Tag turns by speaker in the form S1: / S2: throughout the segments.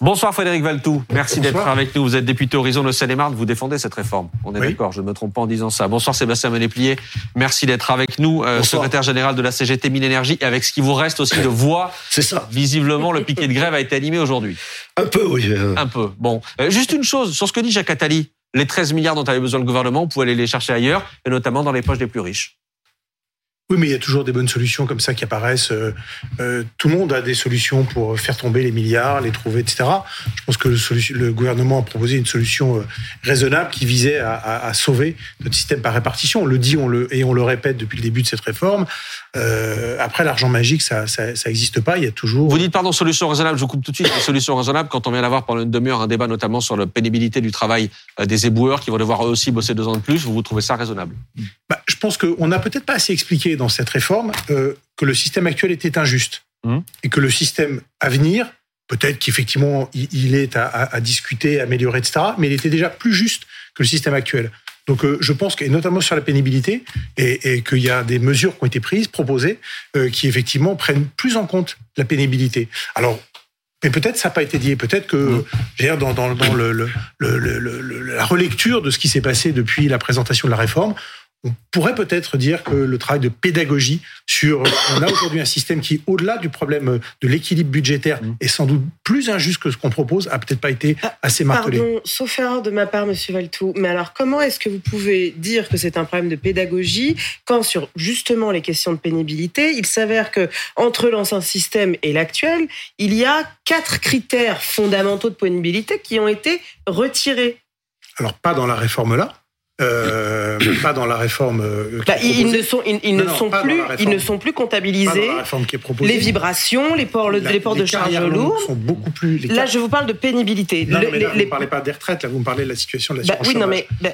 S1: Bonsoir Frédéric Valtou, merci d'être avec nous. Vous êtes député Horizon de Seine-et-Marne, vous défendez cette réforme. On est d'accord, je ne me trompe pas en disant ça. Bonsoir Sébastien Ménéplier, merci d'être avec nous, euh, secrétaire général de la CGT Mine Énergie, et avec ce qui vous reste aussi de voix.
S2: C'est ça.
S1: Visiblement, le piquet de grève a été animé aujourd'hui.
S2: Un peu, oui.
S1: Un peu. Bon, euh, juste une chose sur ce que dit Jacques Attali. Les 13 milliards dont avait besoin le gouvernement, on pouvait aller les chercher ailleurs, et notamment dans les poches des plus riches.
S3: Oui, mais il y a toujours des bonnes solutions comme ça qui apparaissent. Euh, euh, tout le monde a des solutions pour faire tomber les milliards, les trouver, etc. Je pense que le, gouvernement a proposé une solution euh, raisonnable qui visait à, sauver notre système par répartition. On le dit on le, et on le répète depuis le début de cette réforme. après, l'argent magique, ça n'existe pas. Il y a toujours.
S1: Vous dites, pardon, solution raisonnable, je vous coupe tout de suite. solution raisonnable, quand on vient d'avoir pendant une demi-heure un débat notamment sur la pénibilité du travail des éboueurs qui vont devoir eux aussi bosser deux ans de plus, vous, vous trouvez ça raisonnable?
S3: Bah, Je pense qu'on n'a peut-être pas assez expliqué dans cette réforme euh, que le système actuel était injuste mmh. et que le système à venir, peut-être qu'effectivement il, est à, discuter, à améliorer, etc., mais il était déjà plus juste que le système actuel. Donc euh, je pense que, notamment sur la pénibilité, et, qu'il y a des mesures qui ont été prises, proposées, euh, qui effectivement prennent plus en compte la pénibilité. Alors, mais peut-être ça n'a pas été dit. Peut-être que, mmh. dans, dans, dans le, le, la relecture de ce qui s'est passé depuis la présentation de la réforme, on pourrait peut-être dire que le travail de pédagogie sur on a aujourd'hui un système qui au-delà du problème de l'équilibre budgétaire mm. est sans doute plus injuste que ce qu'on propose a peut-être pas été ah, assez martelé.
S4: Pardon, sauf erreur de ma part monsieur Valtou, mais alors comment est-ce que vous pouvez dire que c'est un problème de pédagogie quand sur justement les questions de pénibilité, il s'avère que entre l'ancien système et l'actuel, il y a quatre critères fondamentaux de pénibilité qui ont été retirés?
S3: Alors pas dans la réforme là, euh, pas dans la réforme. Euh,
S4: bah, ils ne sont, ils, ne sont plus, ils ne sont plus comptabilisés. Les vibrations, les ports, les ports de charge lourde
S3: sont beaucoup plus.
S4: Là, je vous parle de pénibilité.
S3: Non, mais là, vous ne parlez pas des retraites, là, vous me parlez de la situation de l'assurance
S4: bah, oui, non, mais, bah,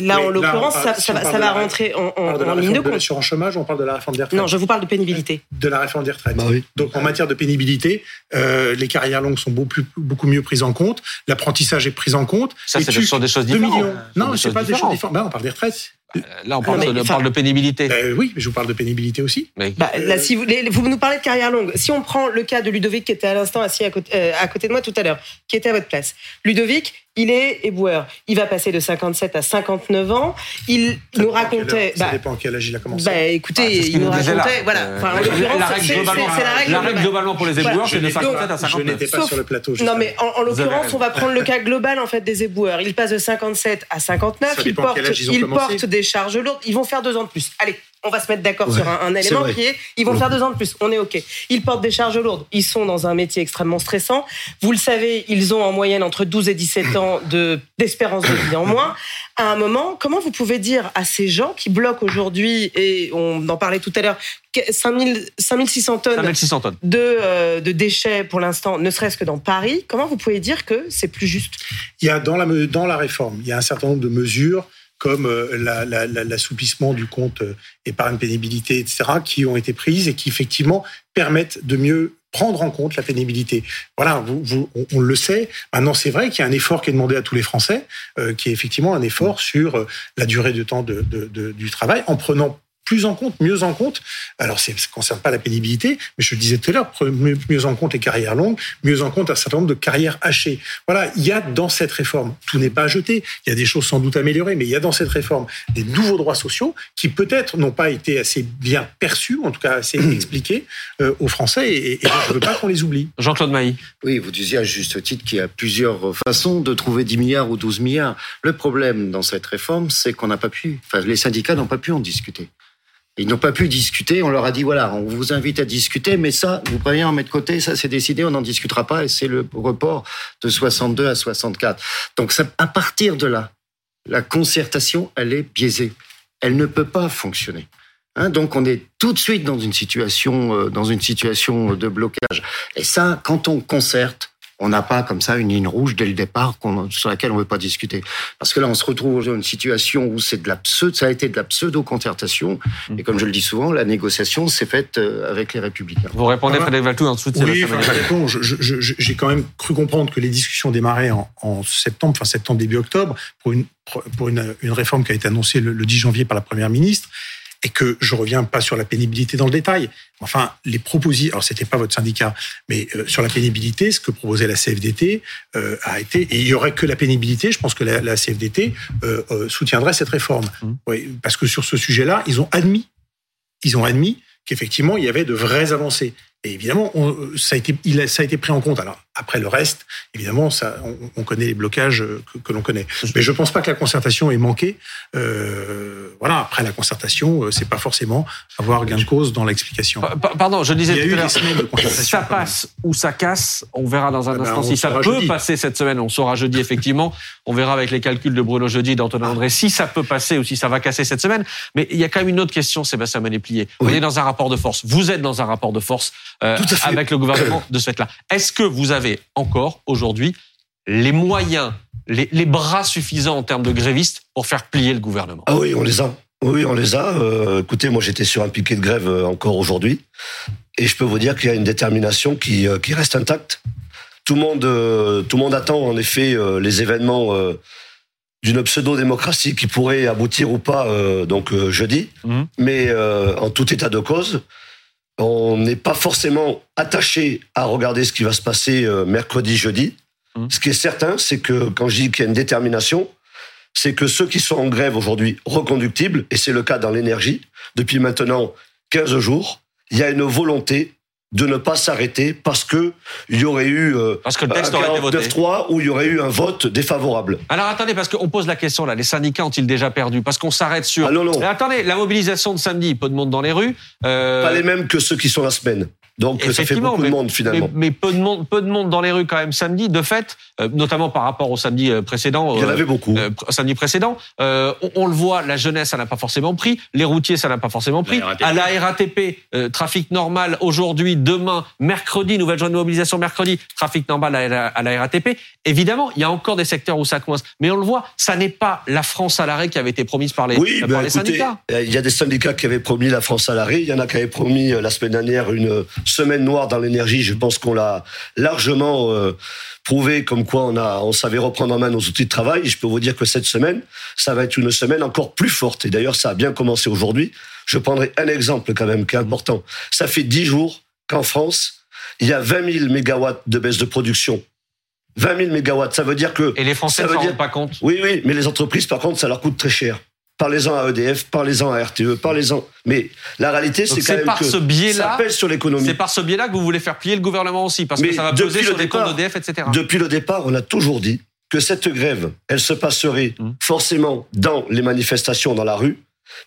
S4: là, en l'occurrence, ça, ça, va rentrer en, en, ligne de compte. De
S3: l'assurance chômage, on parle de la réforme des retraites.
S4: Non, je vous parle de pénibilité.
S3: De la réforme des retraites. Bah Donc, en matière de pénibilité, euh, les carrières longues sont beaucoup, beaucoup mieux prises en compte. L'apprentissage est pris en compte.
S1: Ça, c'est sur des choses différentes.
S3: Non, c'est pas des bah, on parle des retraites.
S1: Euh, là, on parle, de, pénibilité.
S3: Euh, oui, mais je vous parle de pénibilité aussi.
S4: Bah, là, si vous, vous, nous parlez de carrière longue. Si on prend le cas de Ludovic qui était à l'instant assis à côté, euh, à côté de moi tout à l'heure, qui était à votre place. Ludovic, il est éboueur. Il va passer de 57 à 59 ans. Il nous racontait.
S3: ça bah, dépend à quel âge il a commencé.
S4: Bah, écoutez, ah, il nous racontait. Voilà.
S1: Euh, enfin, en l'occurrence, c'est la règle. La règle globalement pour les éboueurs, c'est de 57 à 59.
S3: Je n'étais pas sur le plateau.
S4: Non, mais en, l'occurrence, on va prendre le cas global en fait des éboueurs. Il passe de 57 à 59. Il porte, il porte des charges lourdes. Ils vont faire deux ans de plus. Allez, on va se mettre d'accord sur un, élément qui est, ils vont faire deux ans de plus, on est OK. Ils portent des charges lourdes, ils sont dans un métier extrêmement stressant. Vous le savez, ils ont en moyenne entre 12 et 17 ans d'espérance de vie en moins. À un moment, comment vous pouvez dire à ces gens qui bloquent aujourd'hui, et on en parlait tout à l'heure, 5600 tonnes, 5600 tonnes. De, euh, de déchets pour l'instant, ne serait-ce que dans Paris, comment vous pouvez dire que c'est plus juste?
S3: Il y a dans la, dans la réforme, il y a un certain nombre de mesures comme euh, l'assouplissement du compte euh, épargne pénibilité, etc., qui ont été prises et qui effectivement permettent de mieux prendre en compte la pénibilité. Voilà, on, le sait. Maintenant, c'est vrai qu'il y a un effort qui est demandé à tous les Français, euh, qui est effectivement un effort sur la durée de temps de, du travail, en prenant plus en compte, mieux en compte. Alors, ça ne concerne pas la pénibilité, mais je le disais tout à l'heure, mieux en compte les carrières longues, mieux en compte un certain nombre de carrières hachées. Voilà, il y a dans cette réforme, tout n'est pas jeté, il y a des choses sans doute améliorées, mais il y a dans cette réforme des nouveaux droits sociaux qui peut-être n'ont pas été assez bien perçus, en tout cas assez expliqués euh, aux Français, et, je ne veux pas qu'on les oublie.
S1: Jean-Claude Mailly.
S2: Oui, vous disiez à juste titre qu'il y a plusieurs façons de trouver 10 milliards ou 12 milliards. Le problème dans cette réforme, c'est qu'on n'a pas pu, enfin les syndicats n'ont pas pu en discuter. Ils n'ont pas pu discuter. On leur a dit voilà, on vous invite à discuter, mais ça, vous prévenez en mettre de côté. Ça, c'est décidé, on n'en discutera pas, et c'est le report de 62 à 64. Donc, ça, à partir de là, la concertation, elle est biaisée. Elle ne peut pas fonctionner. Hein, donc, on est tout de suite dans une situation, euh, dans une situation de blocage. Et ça, quand on concerte, on n'a pas comme ça une ligne rouge dès le départ sur laquelle on ne veut pas discuter. Parce que là, on se retrouve dans une situation où c'est de la ça a été de la pseudo-concertation. Et comme je le dis souvent, la négociation s'est faite euh, avec les Républicains.
S1: Vous répondez, Frédéric Valtou, en dessous de
S3: Oui, j'ai quand même cru comprendre que les discussions démarraient en, en septembre, fin septembre, début octobre, pour une, pour une, une réforme qui a été annoncée le, le 10 janvier par la Première ministre et que je reviens pas sur la pénibilité dans le détail. Enfin, les propositions, alors c'était pas votre syndicat, mais euh, sur la pénibilité, ce que proposait la CFDT euh, a été, et il y aurait que la pénibilité, je pense que la, la CFDT euh, soutiendrait cette réforme. Mmh. Oui, parce que sur ce sujet-là, ils ont admis, ils ont admis qu'effectivement, il y avait de vraies avancées. Et évidemment, ça, a été, il ça a été pris en compte. Alors, après le reste, évidemment, ça, on, connaît les blocages que, l'on connaît. Mais je ne pense pas que la concertation ait manqué. Euh, voilà, après la concertation, euh, c'est pas forcément avoir gain de cause dans l'explication.
S1: Pardon, je disais tout à l'heure, ça passe ou ça casse, on verra dans un ah ben, instant si ça peut passer cette semaine. On saura jeudi, effectivement. On verra avec les calculs de Bruno jeudi, d'Antonin André, si ça peut passer ou si ça va casser cette semaine. Mais il y a quand même une autre question, Sébastien Manéplié. On est dans un rapport de force. Vous êtes dans un rapport de force euh, avec le gouvernement de ce fait-là. Est-ce que vous avez encore aujourd'hui les moyens, les, bras suffisants en termes de grévistes pour faire plier le gouvernement?
S5: Ah oui, on les a. Oui, on les a. Euh, écoutez, moi j'étais sur un piquet de grève euh, encore aujourd'hui, et je peux vous dire qu'il y a une détermination qui, euh, qui reste intacte. Tout le monde, tout le monde attend en effet les événements d'une pseudo-démocratie qui pourrait aboutir ou pas donc jeudi. Mmh. Mais en tout état de cause, on n'est pas forcément attaché à regarder ce qui va se passer euh, mercredi, jeudi. Mmh. Ce qui est certain, c'est que quand je dis qu'il y a une détermination, c'est que ceux qui sont en grève aujourd'hui reconductibles, et c'est le cas dans l'énergie, depuis maintenant 15 jours, il y a une volonté de ne pas s'arrêter parce que il y aurait eu euh,
S1: parce que le texte aurait été voté
S5: 3 où il y aurait eu un vote défavorable.
S1: Alors attendez parce qu'on pose la question là, les syndicats ont-ils déjà perdu? Parce qu'on s'arrête sur ah, non, non. attendez, la mobilisation de samedi, peu de monde dans les rues.
S5: Euh... Pas les mêmes que ceux qui sont la semaine. Donc ça fait beaucoup de monde finalement.
S1: Mais, peu de monde, peu de monde dans les rues quand même samedi. De fait, euh, notamment par rapport au samedi euh, précédent.
S5: Il y en avait beaucoup. Euh,
S1: samedi précédent, on, on, le voit, la jeunesse ça n'a pas forcément pris, les routiers ça n'a pas forcément pris. À la RATP, trafic normal aujourd'hui, demain, mercredi, nouvelle journée de mobilisation mercredi, trafic normal à la, RATP. Évidemment, il y a encore des secteurs où ça coince, mais on le voit, ça n'est pas la France à l'arrêt qui avait été promise par les,
S5: oui,
S1: par
S5: ben, les syndicats. Il y a des syndicats qui avaient promis la France à l'arrêt. Il y en a qui avaient promis la semaine dernière une semaine noire dans l'énergie, je pense qu'on l'a largement euh, prouvé comme quoi on a, on savait reprendre en main nos outils de travail. Et je peux vous dire que cette semaine, ça va être une semaine encore plus forte. Et d'ailleurs, ça a bien commencé aujourd'hui. Je prendrai un exemple quand même qui est important. Ça fait dix jours qu'en France, il y a 20 000 mégawatts de baisse de production 20 000 mégawatts. Ça veut dire que.
S1: Et les Français ne s'en rendent pas compte.
S5: Oui, oui, mais les entreprises, par contre, ça leur coûte très cher. Parlez-en à EDF, parlez-en à RTE, parlez-en. Mais la réalité, c'est quand même
S1: par
S5: que
S1: ce biais -là,
S5: ça pèse sur l'économie.
S1: C'est par ce biais-là que vous voulez faire plier le gouvernement aussi, parce que ça va peser sur les comptes d'EDF, etc.
S5: Depuis le départ, on a toujours dit que cette grève, elle se passerait mmh. forcément dans les manifestations dans la rue,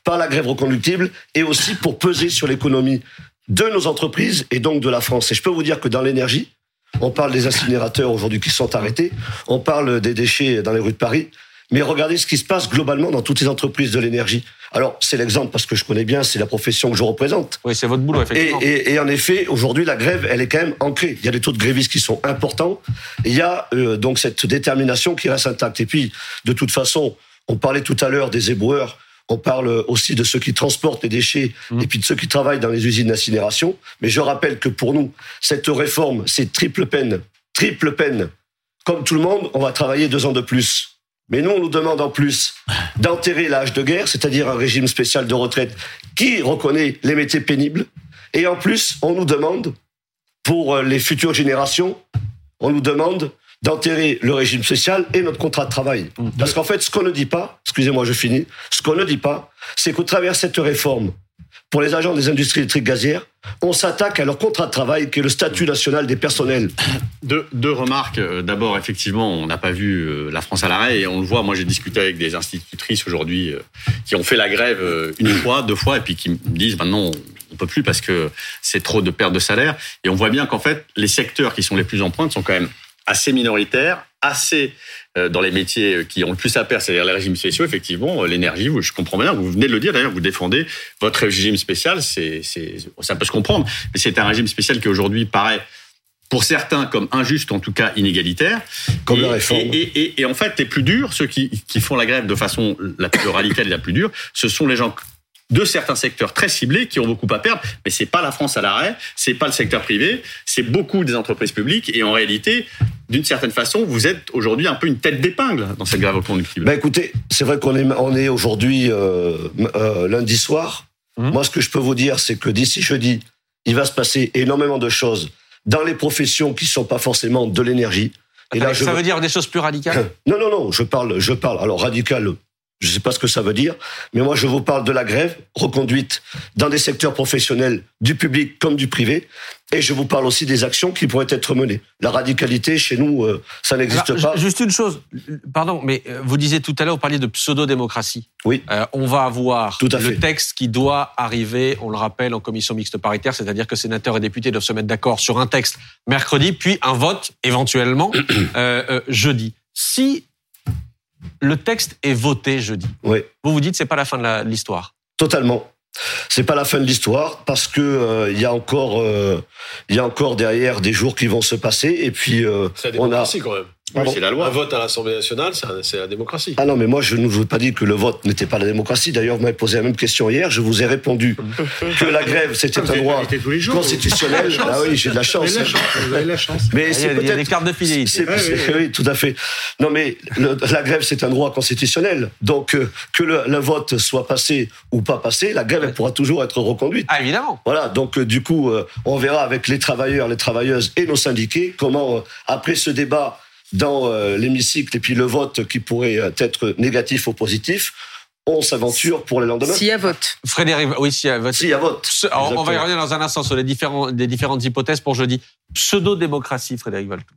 S5: par la grève reconductible, et aussi pour peser sur l'économie de nos entreprises et donc de la France. Et je peux vous dire que dans l'énergie, on parle des incinérateurs aujourd'hui qui sont arrêtés, on parle des déchets dans les rues de Paris. Mais regardez ce qui se passe globalement dans toutes les entreprises de l'énergie. Alors, c'est l'exemple parce que je connais bien, c'est la profession que je représente.
S1: Oui, c'est votre boulot, effectivement.
S5: Et, et, en effet, aujourd'hui, la grève, elle est quand même ancrée. Il y a des taux de grévistes qui sont importants. il y a euh, donc cette détermination qui reste intacte. Et puis, de toute façon, on parlait tout à l'heure des éboueurs. On parle aussi de ceux qui transportent les déchets mmh. et puis de ceux qui travaillent dans les usines d'incinération. Mais je rappelle que pour nous, cette réforme, c'est triple peine. Triple peine. Comme tout le monde, on va travailler deux ans de plus. Mais nous, on nous demande en plus d'enterrer l'âge de guerre, c'est-à-dire un régime spécial de retraite qui reconnaît les métiers pénibles. Et en plus, on nous demande, pour euh, les futures générations, on nous demande d'enterrer le régime spécial et notre contrat de travail. Mmh. Parce qu'en fait, ce qu'on ne dit pas, excusez-moi, je finis, ce qu'on ne dit pas, c'est qu'au travers de cette réforme, pour les agents des industries électriques gazières, on s'attaque à leur contrat de travail qui est le statut national des personnels.
S6: Deux, deux remarques. Euh, d'abord, effectivement, on n'a pas vu euh, la France à l'arrêt et on le voit. Moi, j'ai discuté avec des institutrices aujourd'hui euh, qui ont fait la grève une fois, deux fois et puis qui me disent maintenant on peut plus parce que c'est trop de perte de salaire. Et on voit bien qu'en fait, les secteurs qui sont les plus en pointe sont quand même assez minoritaires, assez euh, dans les métiers qui ont le plus à perdre, c'est-à-dire les régimes spéciaux, effectivement, euh, l'énergie, je comprends bien, vous venez de le dire d'ailleurs, vous défendez votre régime spécial, c'est, ça peut se comprendre, mais c'est un régime spécial qui aujourd'hui paraît pour certains comme injuste, en tout cas inégalitaire.
S5: Comme la réforme.
S6: Et, et, en fait, les plus durs, ceux qui, qui font la grève de façon la plus radicale et la plus dure, ce sont les gens de certains secteurs très ciblés qui ont beaucoup à perdre, mais c'est pas la France à l'arrêt, c'est pas le secteur privé, c'est beaucoup des entreprises publiques. Et en réalité, d'une certaine façon, vous êtes aujourd'hui un peu une tête d'épingle dans cette grève reconductible.
S5: Ben écoutez, c'est vrai qu'on est on est aujourd'hui euh, euh, lundi soir. Mmh. Moi, ce que je peux vous dire, c'est que d'ici jeudi, il va se passer énormément de choses dans les professions qui sont pas forcément de l'énergie.
S1: Et là, ça veut dire des choses plus radicales?
S5: Non, non, non. Je parle, je parle. Alors radical, je ne sais pas ce que ça veut dire, mais moi je vous parle de la grève reconduite dans des secteurs professionnels du public comme du privé, et je vous parle aussi des actions qui pourraient être menées. La radicalité chez nous, euh, ça n'existe pas.
S1: Juste une chose, pardon, mais euh, vous disiez tout à l'heure, vous parliez de pseudo-démocratie.
S5: Oui.
S1: Euh, on va avoir le texte qui doit arriver, on le rappelle, en commission mixte paritaire, c'est-à-dire que sénateurs et députés doivent se mettre d'accord sur un texte mercredi, puis un vote éventuellement jeudi. Si le texte est voté jeudi.
S5: Oui.
S1: Vous vous dites c'est pas la fin de l'histoire.
S5: Totalement. C'est pas la fin de l'histoire parce que euh, il y a encore euh, il y a encore derrière des jours qui vont se passer et puis euh,
S7: on a quand même c'est la loi. Un vote à l'Assemblée nationale, c'est la démocratie.
S5: Ah non, mais moi, je ne vous ai pas dit que le vote n'était pas la démocratie. D'ailleurs, vous m'avez posé la même question hier. Je vous ai répondu que la grève, c'était un droit constitutionnel. ah oui, j'ai de la chance.
S3: Vous avez la chance.
S1: Mais c'est peut-être des cartes de fidélité.
S5: Oui, tout à fait. Non, mais la grève, c'est un droit constitutionnel. Donc, euh, que le, vote soit passé ou pas passé, la grève, elle pourra toujours être reconduite.
S1: Ah, évidemment.
S5: Voilà. Donc, euh, du coup, euh, on verra avec les travailleurs, les travailleuses et nos syndiqués comment, après ce débat, dans euh, l'hémicycle et puis le vote qui pourrait euh, être négatif ou positif, on s'aventure pour les lendemains.
S4: S'il y a vote.
S1: Frédéric, oui, s'il y a vote.
S5: S'il y a vote.
S1: on va y revenir dans un instant sur les, différents, les différentes hypothèses pour jeudi. Pseudo-démocratie, Frédéric Valtou.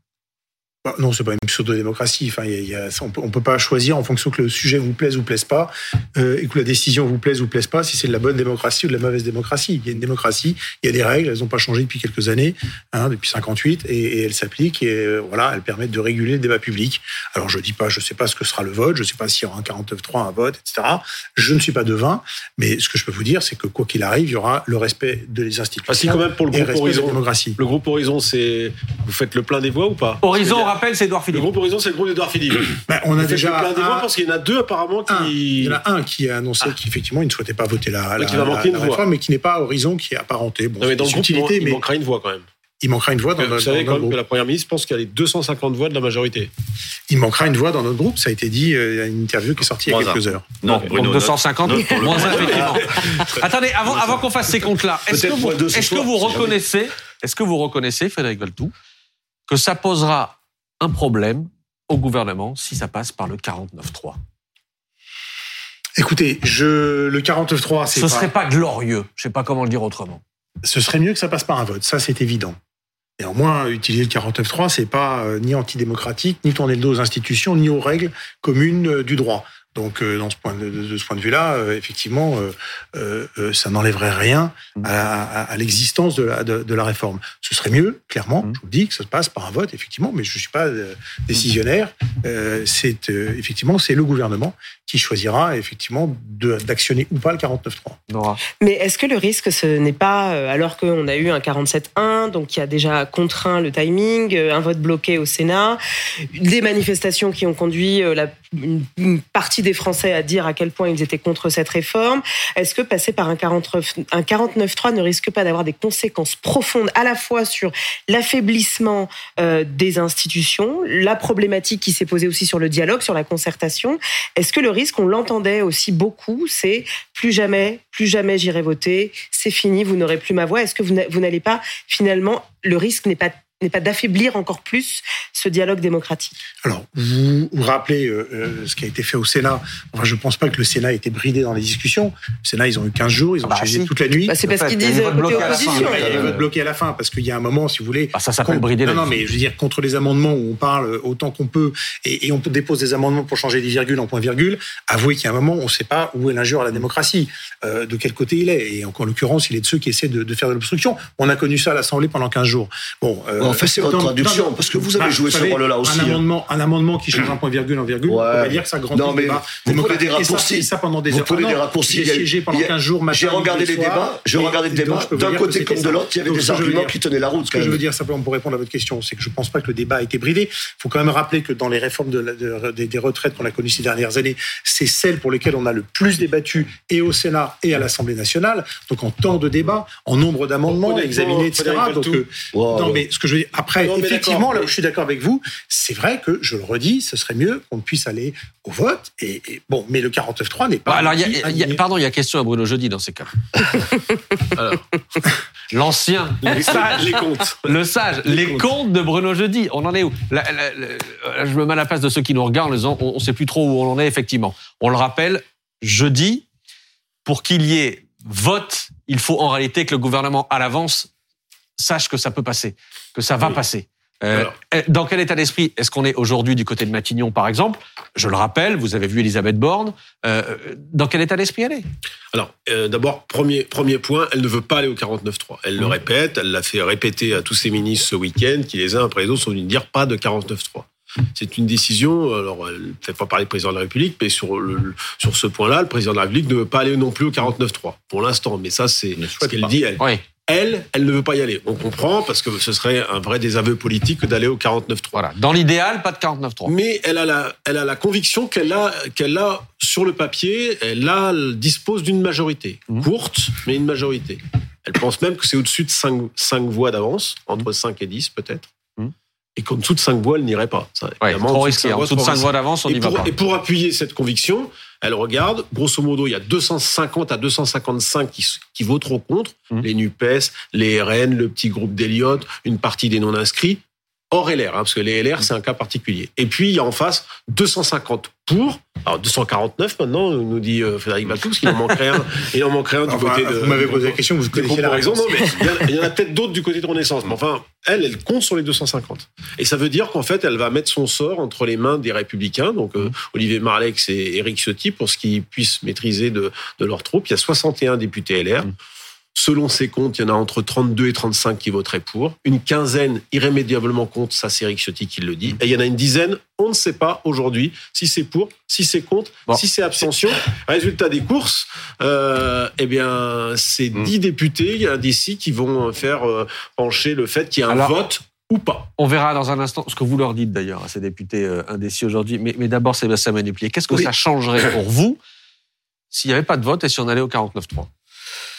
S3: Bah, non, c'est pas une pseudo-démocratie. Enfin, y a, on, peut, peut pas choisir en fonction que le sujet vous plaise ou plaise pas, euh, et que la décision vous plaise ou plaise pas, si c'est de la bonne démocratie ou de la mauvaise démocratie. Il y a une démocratie, il y a des règles, elles n'ont pas changé depuis quelques années, hein, depuis 58, et, et elles s'appliquent, et euh, voilà, elles permettent de réguler le débat public. Alors je dis pas, je sais pas ce que sera le vote, je sais pas s'il y aura un 49-3, un vote, etc. Je ne suis pas devin, mais ce que je peux vous dire, c'est que quoi qu'il arrive, il y aura le respect de les institutions. Ah,
S7: si quand même pour le groupe Horizon, le groupe Horizon, c'est vous faites le plein des voix ou pas?
S1: Horizon, on rappelle, c'est Edouard Philippe.
S7: Le groupe Horizon, c'est le groupe d'Edouard Philippe.
S3: Ben, on a déjà
S7: plein des voix parce qu'il y en a deux apparemment qui.
S3: il y en a un qui a annoncé ah. qu'effectivement il ne souhaitait pas voter la, la, la, la réforme, mais qui n'est pas Horizon, qui est apparenté.
S7: Bon, non, mais dans le groupe, il, manquera une voix quand même.
S3: Il manquera une voix dans
S7: Vous
S3: notre,
S7: savez
S3: quand
S7: même que la première ministre pense qu'il y a les 250 voix de la majorité.
S3: Il manquera une voix dans notre groupe. Ça a été dit. Euh, il y a une interview qui est sortie il y a quelques heures.
S1: Non, Bruno, 250, moins effectivement. Attendez, avant, avant qu'on fasse ces comptes-là, est-ce que vous, est que vous reconnaissez, est-ce que vous reconnaissez, Frédéric Valtou, que ça posera un problème au gouvernement si ça passe par le 49-3
S3: Écoutez, je, le 49-3,
S1: c'est. Ce serait pas glorieux. Je sais pas comment le dire autrement.
S3: Ce serait mieux que ça passe par un vote. Ça, c'est évident. Néanmoins, utiliser le 49-3, c'est pas euh, ni antidémocratique, ni tourner le dos aux institutions, ni aux règles communes euh, du droit. Donc, euh, dans ce point de, de, ce point de vue-là, euh, effectivement, euh, ça n'enlèverait rien mmh. à, à, l'existence de la, de, de, la réforme. Ce serait mieux, clairement. Mmh. Je vous dis que ça se passe par un vote, effectivement, mais je suis pas décisionnaire. c'est effectivement, c'est le gouvernement qui choisira effectivement d'actionner ou pas le 49.3.
S4: Mais est-ce que le risque, ce n'est pas, alors qu'on a eu un 47-1, donc qui a déjà contraint le timing, un vote bloqué au Sénat, des manifestations qui ont conduit la, une partie des Français à dire à quel point ils étaient contre cette réforme. Est-ce que passer par un 49-3 ne risque pas d'avoir des conséquences profondes à la fois sur l'affaiblissement euh, des institutions, la problématique qui s'est posée aussi sur le dialogue, sur la concertation? Est-ce que le risque, on l'entendait aussi beaucoup, c'est plus jamais, plus jamais j'irai voter, c'est fini, vous n'aurez plus ma voix. Est-ce que vous n'allez pas finalement, le risque n'est pas n'est pas d'affaiblir encore plus ce dialogue démocratique.
S3: Alors, vous vous rappelez euh, euh, ce qui a été fait au Sénat. Enfin, je ne pense pas que le Sénat ait été bridé dans les discussions. Le Sénat, ils ont eu 15 jours, ils ont bah, toute la nuit.
S4: Bah, c'est parce qu'ils disent côté opposition.
S3: Il y a bloqué à la fin, parce qu'il y a un moment, si vous voulez...
S1: Bah, ça s'appelle brider.
S3: Non, non, mais je veux dire, contre les amendements où on parle autant qu'on peut, et, et, on dépose des amendements pour changer des virgules en point-virgule, avouez qu'il y a un moment, on ne sait pas où est l'injure à la démocratie, euh, de quel côté il est. Et en, l'occurrence, il est de ceux qui essaient de, de faire de l'obstruction. On a connu ça à l'Assemblée pendant 15 jours.
S5: Bon, euh, en fait, c'est votre traduction, parce que vous avez bah, joué ce rôle-là aussi.
S3: Un hein. amendement, un amendement qui change un point virgule en virgule, on va dire que ça grandit
S5: non, mais Vous prenez des raccourcis.
S3: Ça, pendant des
S5: vous prenez des raccourcis.
S3: J'ai siégé pendant 15 jours,
S5: J'ai regardé les débats, j'ai regardé le débat. D'un côté comme de l'autre, il y avait des arguments qui tenaient la route.
S3: Ce que je veux dire simplement pour répondre à votre question, c'est que je ne pense pas que le débat a été bridé. Il faut quand même rappeler que dans les réformes des retraites qu'on a connues ces dernières années, c'est celles pour lesquelles on a le plus débattu et au Sénat et à l'Assemblée nationale. Donc en temps de débat, en nombre d'amendements examinés, etc. Donc, non, mais ce que je veux après, effectivement, là où je suis d'accord avec vous, c'est vrai que, je le redis, ce serait mieux qu'on puisse aller au vote. Et, bon, mais le 49.3 n'est pas.
S1: Bah, alors, pardon, il y a question à Bruno Jeudi dans ces cas. L'ancien,
S7: les, sages, les comptes.
S1: Le sage, les, comptes. de Bruno Jeudi. On en est où? Je me mets à la place de ceux qui nous regardent, on ne sait plus trop où on en est, effectivement. On le rappelle, jeudi, pour qu'il y ait vote, il faut en réalité que le gouvernement, à l'avance, sache que ça peut passer, que ça va passer. Euh, eh, dans quel état d'esprit est-ce qu'on est aujourd'hui du côté de Matignon, par exemple? Je le rappelle, vous avez vu Elisabeth Borne. Euh, dans quel état d'esprit elle est?
S7: Alors, euh, d'abord, premier, premier point, elle ne veut pas aller au 49-3. Elle le mmh. répète, elle l'a fait répéter à tous ses ministres ce week-end, qui les uns après les autres sont venus dire pas de 49-3. C'est une décision, alors elle ne fait pas parler du président de la République, mais sur, le, sur ce point-là, le président de la République ne veut pas aller non plus au 49-3, pour l'instant. Mais ça, c'est ce qu'elle dit, elle. Elle, elle ne veut pas y aller. On comprend parce que ce serait un vrai désaveu politique d'aller au 49-3.
S1: Voilà. Dans l'idéal, pas de 49-3.
S7: Mais elle a la, elle a la conviction qu'elle a, qu'elle a sur le papier, elle, a, dispose d'une majorité mmh. courte, mais une majorité. Elle pense même que c'est au-dessus de 5, 5 voix d'avance, entre 5 et 10 peut-être et qu'en dessous de 5 voix, elle n'irait pas.
S1: Ça, ouais, trop risqué. En dessous de 5 voix d'avance, on n'y va pas.
S7: Et pour appuyer cette conviction, elle regarde, grosso modo, il y a 250 à 255 qui, qui voteront contre, mmh. les NUPES, les RN, le petit groupe d'Eliott, une partie des non-inscrits, hors LR, hein, parce que les LR, c'est un cas particulier. Et puis, il y a en face 250 pour, alors 249 maintenant, nous dit euh, Frédéric Baltou, parce qu'il en manquerait un, il en manquerait un du côté de...
S3: Vous m'avez posé la question, vous connaissez la
S7: raison. Non, mais il y, en a, peut-être d'autres du côté de Renaissance. Mais enfin, elle, elle compte sur les 250. Et ça veut dire qu'en fait, elle va mettre son sort entre les mains des Républicains, donc euh, Olivier Marlex et Éric Ciotti, pour ce qu'ils puissent maîtriser de, de leurs troupes. Il y a 61 députés LR. Selon ses comptes, il y en a entre 32 et 35 qui voteraient pour. Une quinzaine irrémédiablement contre, ça c'est Eric Ciotti qui le dit. Et il y en a une dizaine, on ne sait pas aujourd'hui si c'est pour, si c'est contre, si c'est abstention. Résultat des courses, euh, eh bien, c'est 10 hmm. députés d'ici qui vont faire euh, pencher le fait qu'il y a un vote ou pas.
S1: On verra dans un instant ce que vous leur dites d'ailleurs à ces députés euh, indécis aujourd'hui. Mais, mais d'abord, Sébastien Maniplier, qu'est-ce que ça changerait pour vous s'il n'y avait pas de vote et si on allait au 49-3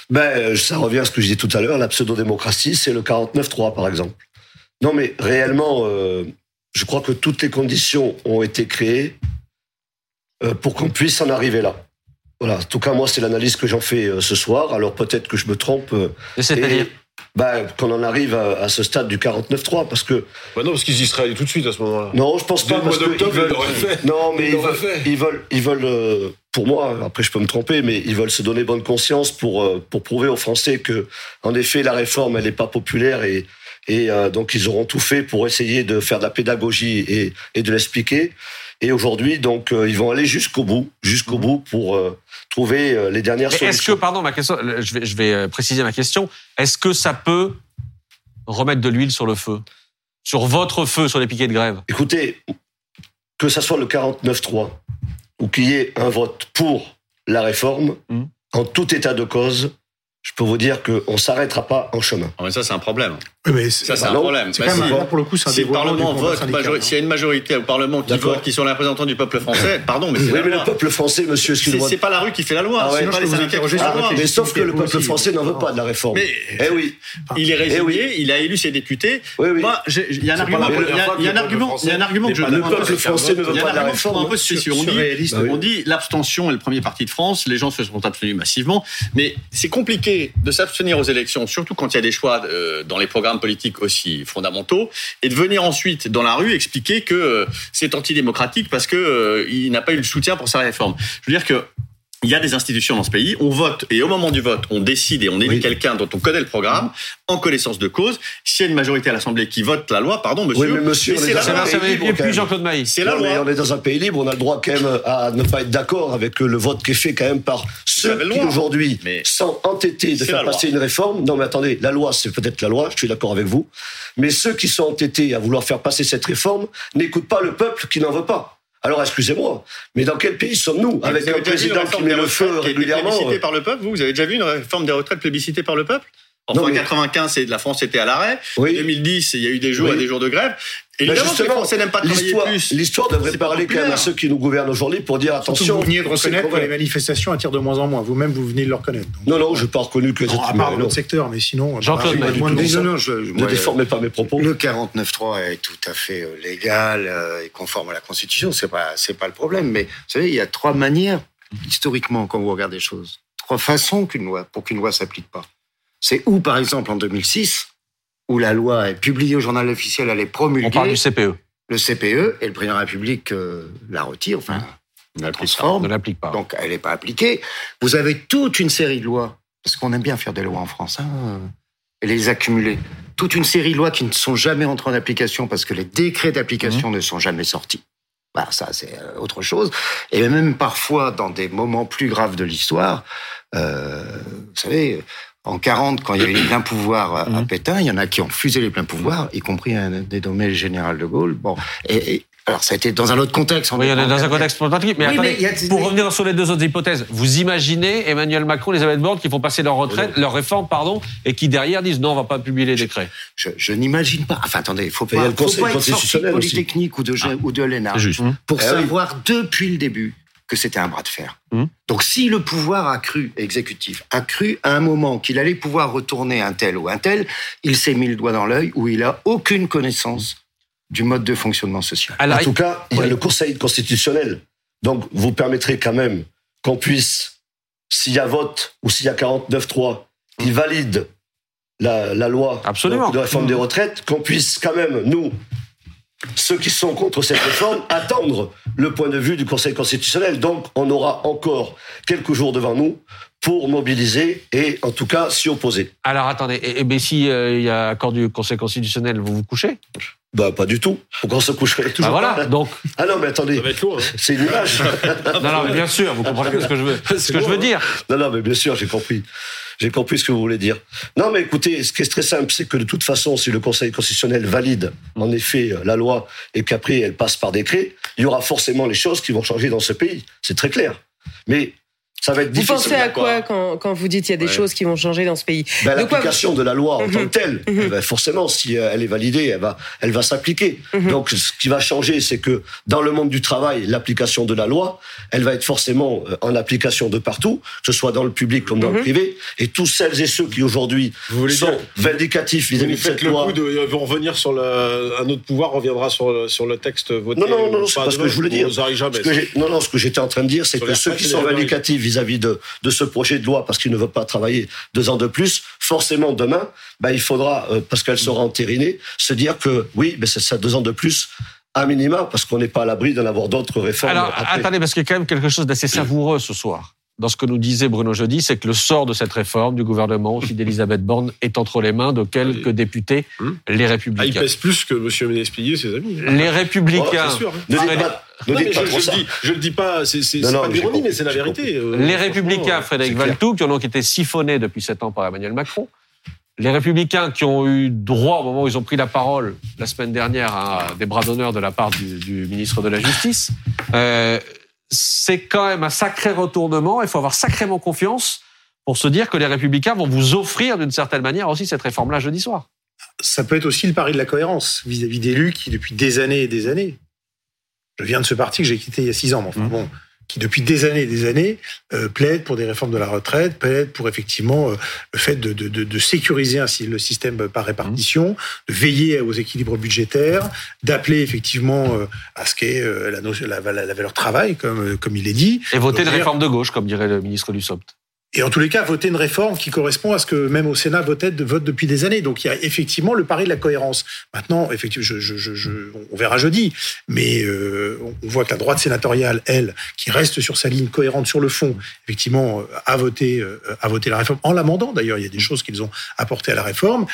S5: ben, euh, ça revient à ce que je disais tout à l'heure, la pseudo-démocratie, c'est le 49-3, par exemple. Non, mais réellement, euh, je crois que toutes les conditions ont été créées euh, pour qu'on puisse en arriver là. Voilà. En tout cas, moi, c'est l'analyse que j'en fais ce soir. Alors peut-être que je me trompe.
S1: C'est-à-dire
S5: ben, qu'on en arrive à, ce stade du 49-3, parce que...
S7: Ben non, parce qu'ils y seraient allés tout de suite à ce moment-là.
S5: Non, je pense pas, parce qu'ils veulent... Non, mais ils, veulent, ils veulent, ils veulent, pour moi, après je peux me tromper, mais ils veulent se donner bonne conscience pour euh, pour prouver aux Français que, en effet, la réforme elle n'est pas populaire et et euh, donc ils auront tout fait pour essayer de faire de la pédagogie et et de l'expliquer. Et aujourd'hui, donc euh, ils vont aller jusqu'au bout, jusqu'au bout pour trouver les dernières solutions.
S1: Est-ce que, pardon, ma question, je vais je vais préciser ma question. Est-ce que ça peut remettre de l'huile sur le feu, sur votre feu, sur les piquets de grève?
S5: Écoutez, que ça soit le 49-3 ou qu'il y ait un vote pour la réforme, mmh. en tout état de cause, je peux vous dire qu'on ne s'arrêtera pas en chemin.
S6: Ah, mais ça, c'est un problème.
S3: Mais
S6: ça, c'est un problème.
S3: C'est quand pour le coup,
S6: si le Parlement vote, s'il y a une majorité au Parlement qui vote, qui sont les représentants du peuple français, pardon, mais c'est
S5: oui, mais le peuple français, monsieur, excusez-moi.
S6: C'est pas la rue qui fait la loi, ah
S5: c'est
S6: pas les syndicats qui la loi.
S5: Mais sauf que le peuple français n'en veut pas de la réforme. Mais,
S6: eh oui. Il est eh résigné, il a élu ses députés. Moi, il y a un argument, il y a un argument, il y a un argument que je
S5: Le peuple français ne veut pas de la réforme.
S6: un peu On dit l'abstention est le premier parti de France, les gens se sont abstenus massivement, mais c'est compliqué de s'abstenir aux élections, surtout quand il y a des choix dans les programmes politiques aussi fondamentaux, et de venir ensuite dans la rue expliquer que euh, c'est antidémocratique parce que euh, il n'a pas eu le soutien pour sa réforme. Je veux dire que il y a des institutions dans ce pays, on vote et au moment du vote, on décide et on élit quelqu'un dont on connaît le programme en connaissance de cause. S'il y a une majorité à l'Assemblée qui vote la loi, pardon, monsieur.
S5: Oui, mais monsieur,
S1: c'est la loi. Et puis Jean-Claude Maïs.
S5: C'est la loi. On est dans un pays libre, on a le droit quand même à ne pas être d'accord avec le vote qui est fait quand même par ceux qui aujourd'hui sont entêtés de faire passer une réforme. Non, mais attendez, la loi, c'est peut-être la loi, je suis d'accord avec vous. Mais ceux qui sont entêtés à vouloir faire passer cette réforme n'écoutent pas le peuple qui n'en veut pas. Alors excusez-moi, mais dans quel pays sommes-nous avec un président qui met le feu régulièrement
S6: Plébiscité par le peuple, vous, vous avez déjà vu une réforme des retraites plébiscitée par le peuple? En 1995, 95, la France était à l'arrêt. En 2010, il y a eu des jours et des jours de grève.
S5: N'aiment pas L'histoire devrait parler quand même à ceux qui nous gouvernent aujourd'hui pour dire attention.
S3: vous venez de reconnaître que les manifestations attirent de moins en moins. Vous-même, vous venez de le reconnaître.
S5: non, non, je n'ai pas reconnu que.
S3: Non, à part dans secteur, mais sinon.
S1: Jean-Claude,
S5: non, non, je, ne déformez pas mes propos.
S2: Le 49.3 est tout à fait euh, légal euh, et conforme à la Constitution. C'est pas, c'est pas le problème. Mais vous savez, il y a trois manières historiquement quand vous regardez les choses, trois façons qu'une loi pour qu'une loi s'applique pas. C'est où, par exemple, en 2006 où la loi est publiée au journal officiel, elle est promulguée.
S1: On parle du CPE.
S2: Le CPE, et le président de la République euh, la retire, enfin,
S1: la transforme. Ne l'applique pas.
S2: Donc, elle n'est pas appliquée. Vous avez toute une série de lois, parce qu'on aime bien faire des lois en France, hein, et les accumuler. Toute une série de lois qui ne sont jamais entrées en application parce que les décrets d'application mmh. ne sont jamais sortis. Bah, ça, c'est euh, autre chose. Et même parfois, dans des moments plus graves de l'histoire, euh, vous savez, en 40, quand il y avait les pleins pouvoirs à, mhm. Pétain, il y en a qui ont fusé les pleins pouvoirs, y compris un dénommé le général de Gaulle. Bon, et, alors, ça a été dans un autre contexte.
S1: Oui, on est dans un contexte particulier. Mais attendez, pour revenir sur les deux autres hypothèses, vous imaginez Emmanuel Macron, Elisabeth Borne qui font passer leur retraite, leur réforme, pardon, et qui derrière disent non, on va pas publier les décrets.
S2: Je, je n'imagine pas. Enfin, attendez, il faut pas, il faut pas être sorti de Polytechnique ou de, ah. ou de l'ENA pour eh savoir depuis le début que c'était un bras de fer. Mmh. Donc si le pouvoir a cru, exécutif, a cru à un moment qu'il allait pouvoir retourner un tel ou un tel, il s'est mis le doigt dans l'œil où il a aucune connaissance du mode de fonctionnement social.
S5: en tout cas, il y a le Conseil constitutionnel. Donc vous permettrez quand même qu'on puisse, s'il y a vote ou s'il y a 49-3 qui valide la, loi de réforme des mmh. retraites, qu'on puisse quand même, nous, ceux qui sont contre cette réforme attendre le point de vue du Conseil constitutionnel. Donc, on aura encore quelques jours devant nous pour mobiliser et, en tout cas, s'y opposer.
S1: Alors, attendez, et, et si euh, il y a accord du Conseil constitutionnel, vous vous couchez?
S5: Bah, pas du tout. Pourquoi on se coucherait toujours
S1: bah voilà, donc.
S5: Ah non, mais attendez. Hein. C'est une image.
S1: non, non, mais bien sûr, vous comprenez ce que je veux, ce que je veux dire.
S5: Non, non, mais bien sûr, j'ai compris. J'ai compris ce que vous voulez dire. Non, mais écoutez, ce qui est très simple, c'est que de toute façon, si le Conseil constitutionnel valide en effet la loi et qu'après elle passe par décret, il y aura forcément les choses qui vont changer dans ce pays. C'est très clair. Mais ça va être
S4: vous difficile. Vous pensez à quoi quand, quand vous dites qu'il y a des choses qui vont changer dans ce pays
S5: ben, L'application de la loi en tant que mhm. telle, mhm. eh ben, forcément, si euh, elle est validée, elle va, elle va s'appliquer. Mhm. Donc, ce qui va changer, c'est que dans le monde du travail, l'application de la loi, elle va être forcément euh, en application de partout, que ce soit dans le public comme dans le privé. Et tous celles et ceux qui aujourd'hui sont vindicatifs vis-à-vis de cette
S7: le
S5: loi.
S7: Coup de, vont revenir sur le, un autre pouvoir reviendra sur le, sur le texte voté.
S5: Non, non, non, c'est pas ce que je voulais dire. non, non, ce que j'étais en train de dire, c'est que ceux qui sont vindicatifs vis-à-vis de, de ce projet de loi parce qu'il ne veut pas travailler deux ans de plus, forcément demain, bah, il faudra, euh, parce qu'elle sera entérinée, se dire que oui, mais c'est ça deux ans de plus à minima, parce qu'on n'est pas à l'abri d'en avoir d'autres réformes.
S1: Alors, attendez, parce qu'il y a quand même quelque chose d'assez savoureux ce soir dans ce que nous disait Bruno Jeudi, c'est que le sort de cette réforme du gouvernement, aussi d'Elisabeth Borne, est entre les mains de quelques députés, hum. les Républicains. Ah, il
S7: pèse plus que M. Ménespillier, ses amis.
S1: Les Républicains.
S7: Oh, sûr, ne dites pas, pas je, Dis, je le dis pas, c'est pas l'ironie, mais c'est la vérité.
S1: Euh, les Républicains, Frédéric Valtou, qui ont donc été siphonnés depuis sept ans par Emmanuel Macron, les Républicains qui ont eu droit, au moment où ils ont pris la parole la semaine dernière, à des bras d'honneur de la part du, du ministre de la Justice, euh, c'est quand même un sacré retournement. Il faut avoir sacrément confiance pour se dire que les républicains vont vous offrir d'une certaine manière aussi cette réforme-là jeudi soir.
S3: Ça peut être aussi le pari de la cohérence vis-à-vis d'élus qui, depuis des années et des années, je viens de ce parti que j'ai quitté il y a six ans, mais enfin mmh. bon, qui depuis des années et des années euh, plaide pour des réformes de la retraite, plaide pour effectivement euh, le fait de, de, de, sécuriser ainsi le système par répartition, mmh. de veiller aux équilibres budgétaires, d'appeler effectivement euh, à ce qu'est euh, la, la, la, valeur travail, comme, comme il est dit.
S1: Et voter une réforme de gauche, comme dirait le ministre du SOPT
S3: et en tous les cas, voter une réforme qui correspond à ce que même au Sénat votait, vote depuis des années. Donc il y a effectivement le pari de la cohérence. Maintenant, effectivement, je, je, je, on verra jeudi, mais euh, on voit que la droite sénatoriale, elle, qui reste sur sa ligne cohérente sur le fond, effectivement, euh, a voté, euh, a voté la réforme en l'amendant. D'ailleurs, il y a des choses qu'ils ont apportées à la réforme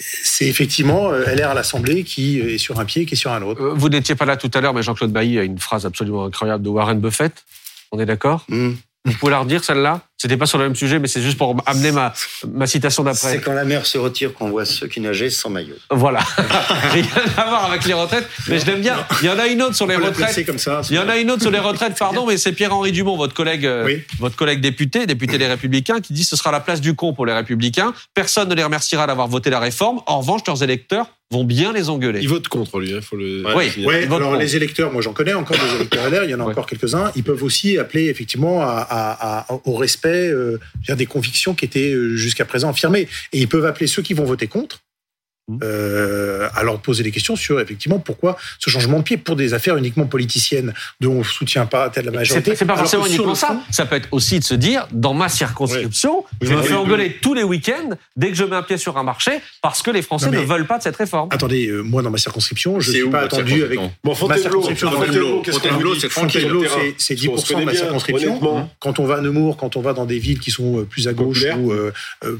S3: c'est effectivement LR à l'Assemblée qui est sur un pied, qui est sur un autre.
S1: Vous n'étiez pas là tout à l'heure, mais Jean-Claude Bailly a une phrase absolument incroyable de Warren Buffett. On est d'accord? Mmh. Vous pouvez la redire, celle-là? C'était pas sur le même sujet, mais c'est juste pour amener ma, ma citation d'après.
S2: C'est quand la mer se retire qu'on voit ceux qui nageaient sans maillot.
S1: Voilà. Rien à voir avec les retraites, mais je l'aime bien. Il y en a une autre sur les retraites.
S3: Comme ça,
S1: Il y en a une autre sur les retraites, pardon, mais c'est Pierre-Henri Dumont, votre collègue, euh, votre collègue député, député des Républicains, qui dit que ce sera la place du con pour les Républicains. Personne ne les remerciera d'avoir voté la réforme. En revanche, leurs électeurs vont bien les engueuler.
S7: Ils votent contre lui, il hein, faut le.
S3: Oui, ouais, alors les électeurs, moi j'en connais encore des électeurs LR, il y en a encore quelques-uns. Ils peuvent aussi appeler effectivement à, au respect euh, des convictions qui étaient euh, jusqu'à présent affirmées. Et ils peuvent appeler ceux qui vont voter contre Mmh. Euh, alors poser des questions sur effectivement pourquoi ce changement de pied pour des affaires uniquement politiciennes dont on ne soutient pas telle la majorité.
S1: C'est pas forcément uniquement ça. Ça peut être aussi de se dire dans ma circonscription, je me fais engueuler tous les week-ends dès que je mets un pied sur un marché parce que les Français ne veulent pas de cette réforme.
S3: Attendez, euh, moi dans ma circonscription, je ne suis pas attendu avec
S7: bon, ma circonscription.
S3: Fontainebleau, c'est 10% de ma circonscription. Quand on va à Nemours, quand on va dans des villes qui sont euh, plus à gauche ou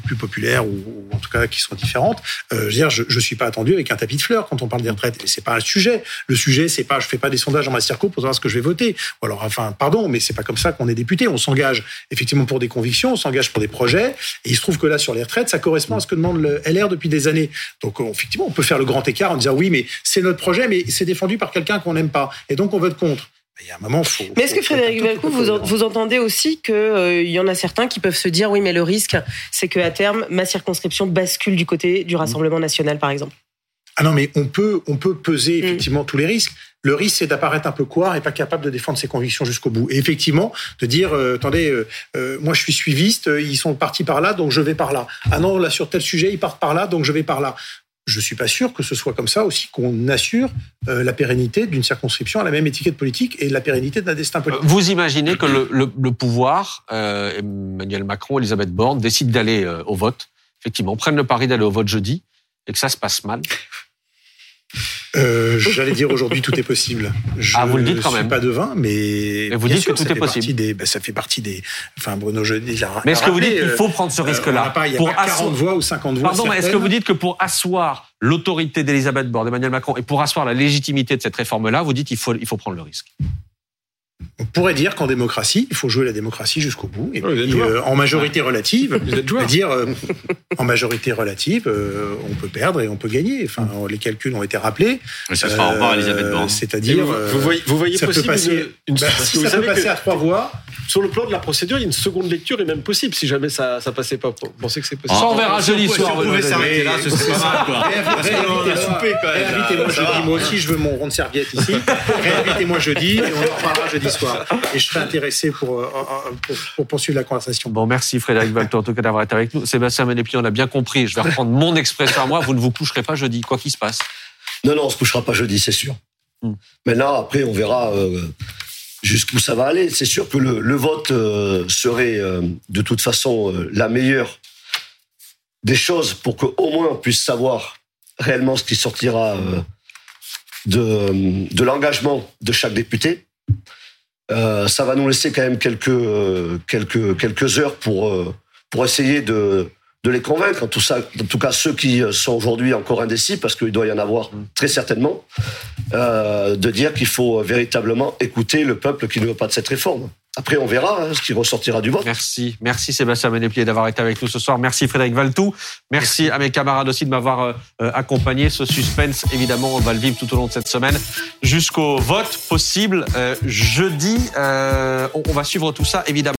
S3: plus populaires ou en tout cas qui sont différentes, je veux dire je ne suis pas attendu avec un tapis de fleurs quand on parle des retraites. Et c'est pas un sujet. Le sujet, c'est pas, je fais pas des sondages en ma circo pour savoir ce que je vais voter. Ou alors, enfin, pardon, mais c'est pas comme ça qu'on est député. On s'engage effectivement pour des convictions, on s'engage pour des projets. Et il se trouve que là, sur les retraites, ça correspond à ce que demande le LR depuis des années. Donc, effectivement, on peut faire le grand écart en disant oui, mais c'est notre projet, mais c'est défendu par quelqu'un qu'on n'aime pas. Et donc, on vote contre. Il y a un moment, faut.
S4: Mais est-ce que Frédéric Valcourt, vous, vous, entendez aussi qu'il euh, y en a certains qui peuvent se dire oui, mais le risque, c'est qu'à terme, ma circonscription bascule du côté du Rassemblement national, par exemple
S3: ah non, mais on peut, on peut peser mm. effectivement tous les risques. Le risque, c'est d'apparaître un peu quoi et pas capable de défendre ses convictions jusqu'au bout. Et effectivement, de dire, euh, attendez, euh, euh, moi je suis suiviste, ils sont partis par là, donc je vais par là. Ah non, là sur tel sujet, ils partent par là, donc je vais par là. Je suis pas sûr que ce soit comme ça aussi qu'on assure la pérennité d'une circonscription à la même étiquette politique et la pérennité d'un destin politique.
S1: Vous imaginez que le, le, le pouvoir, Emmanuel Macron, Elisabeth Borne, décident d'aller au vote, effectivement, prennent le pari d'aller au vote jeudi et que ça se passe mal
S3: euh, J'allais dire aujourd'hui tout est possible. Je
S1: ah, vous le dites quand
S3: même.
S1: suis
S3: pas devin, mais,
S1: mais vous dites que tout est possible.
S3: Des, ben, ça fait partie des. Enfin, Bruno, je
S1: Mais est-ce que vous dites qu'il faut prendre ce euh, risque-là
S3: Il y a pour pas 40 voix ou 50 voix.
S1: Pardon, mais est-ce que vous dites que pour asseoir l'autorité d'Elisabeth Borne, d'Emmanuel Macron, et pour asseoir la légitimité de cette réforme-là, vous dites qu'il faut, il faut prendre le risque?
S3: On pourrait dire qu'en démocratie, il faut jouer la démocratie jusqu'au bout. Et euh, en majorité relative, dire euh, en majorité relative, euh, on peut perdre et on peut gagner. Enfin, les calculs ont été rappelés.
S6: Ça sera au revoir Elisabeth Borne.
S3: C'est-à-dire,
S7: vous, voyez, vous voyez ça possible peut passer,
S3: une, bah, si ça peut passer à trois voix.
S7: Sur le plan de la procédure, une seconde lecture est même possible si jamais ça ça passait pas. Vous pensez que c'est possible?
S1: Ça on verra jeudi soir.
S6: Si on pouvait s'arrêter là, ce serait pas mal.
S3: Réinvitez-moi jeudi. Moi aussi, je veux mon rond de serviette ici. Réinvitez-moi jeudi et on en reparlera jeudi soir et je serais intéressé pour, euh, pour, poursuivre la conversation.
S1: Bon, merci Frédéric Valto en tout cas d'avoir été avec nous. Sébastien Ménépli, on a bien compris. Je vais reprendre mon expression à moi. Vous ne vous coucherez pas jeudi, quoi qu'il se passe.
S5: Non, non, on se couchera pas jeudi, c'est sûr. Hmm. Maintenant, après, on verra euh, jusqu'où ça va aller. C'est sûr que le, vote euh, serait de toute façon la meilleure des choses pour qu'au moins on puisse savoir réellement ce qui sortira de, de l'engagement de chaque député. Euh, ça va nous laisser quand même quelques euh, quelques quelques heures pour euh, pour essayer de de les convaincre, en tout, en tout cas ceux qui sont aujourd'hui encore indécis, parce qu'il doit y en avoir très certainement, de dire qu'il faut véritablement écouter le peuple qui ne veut pas de cette réforme. Après, on verra hein, ce qui ressortira du vote.
S1: Merci. Merci Sébastien Ménéplier d'avoir été avec nous ce soir. Merci Frédéric Valtou. Merci, à mes camarades aussi de m'avoir euh, euh, accompagné. Ce suspense, évidemment, on va le vivre tout au long de cette semaine jusqu'au vote possible euh, jeudi. on va suivre tout ça, évidemment.